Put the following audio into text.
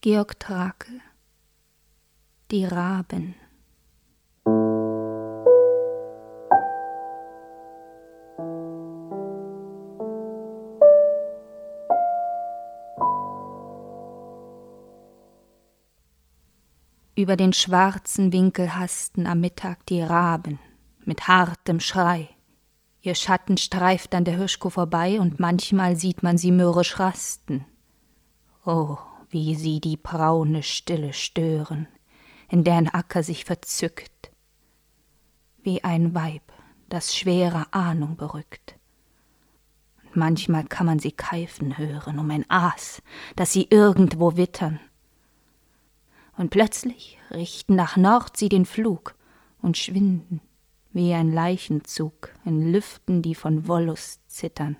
Georg Trake Die Raben Über den schwarzen Winkel hasten am Mittag die Raben mit hartem Schrei. Ihr Schatten streift an der Hirschkuh vorbei und manchmal sieht man sie mürrisch rasten. Oh, wie sie die braune Stille stören, in deren Acker sich verzückt, wie ein Weib, das schwere Ahnung berückt. Und manchmal kann man sie keifen hören um ein Aas, das sie irgendwo wittern und plötzlich richten nach Nord sie den Flug und schwinden wie ein Leichenzug in Lüften, die von Wollust zittern.